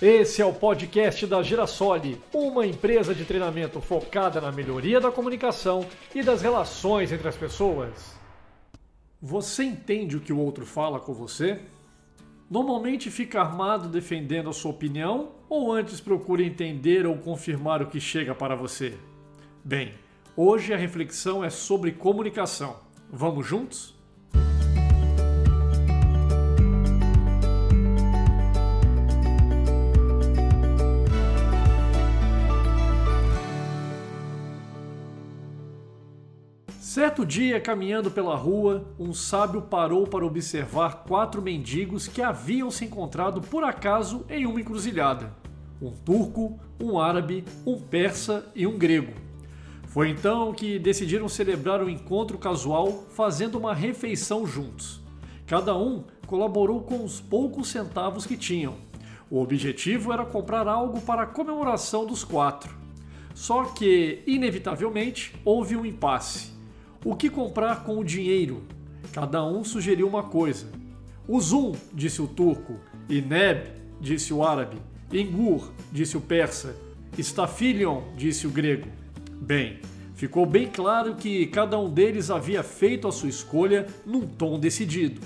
Esse é o podcast da Girasole, uma empresa de treinamento focada na melhoria da comunicação e das relações entre as pessoas. Você entende o que o outro fala com você? Normalmente fica armado defendendo a sua opinião ou antes procura entender ou confirmar o que chega para você? Bem, hoje a reflexão é sobre comunicação. Vamos juntos? Certo dia, caminhando pela rua, um sábio parou para observar quatro mendigos que haviam se encontrado por acaso em uma encruzilhada: um turco, um árabe, um persa e um grego. Foi então que decidiram celebrar o encontro casual fazendo uma refeição juntos. Cada um colaborou com os poucos centavos que tinham. O objetivo era comprar algo para a comemoração dos quatro. Só que, inevitavelmente, houve um impasse. O que comprar com o dinheiro? Cada um sugeriu uma coisa. Uzum, disse o turco. Ineb, disse o árabe. Engur, disse o persa. Stafilion, disse o grego. Bem, ficou bem claro que cada um deles havia feito a sua escolha num tom decidido.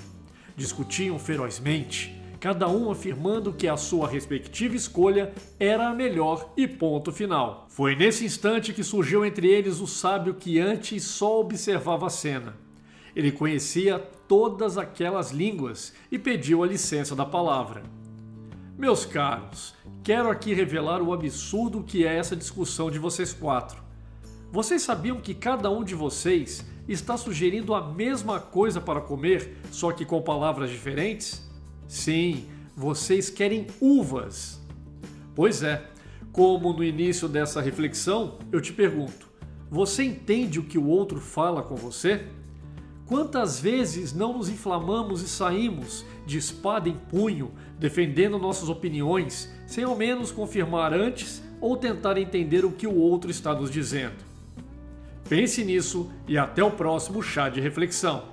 Discutiam ferozmente, cada um afirmando que a sua respectiva escolha era a melhor e ponto final. Foi nesse instante que surgiu entre eles o sábio que antes só observava a cena. Ele conhecia todas aquelas línguas e pediu a licença da palavra. Meus caros, quero aqui revelar o absurdo que é essa discussão de vocês quatro. Vocês sabiam que cada um de vocês está sugerindo a mesma coisa para comer, só que com palavras diferentes? Sim, vocês querem uvas. Pois é, como no início dessa reflexão, eu te pergunto: você entende o que o outro fala com você? Quantas vezes não nos inflamamos e saímos de espada em punho, defendendo nossas opiniões, sem ao menos confirmar antes ou tentar entender o que o outro está nos dizendo? Pense nisso e até o próximo chá de reflexão.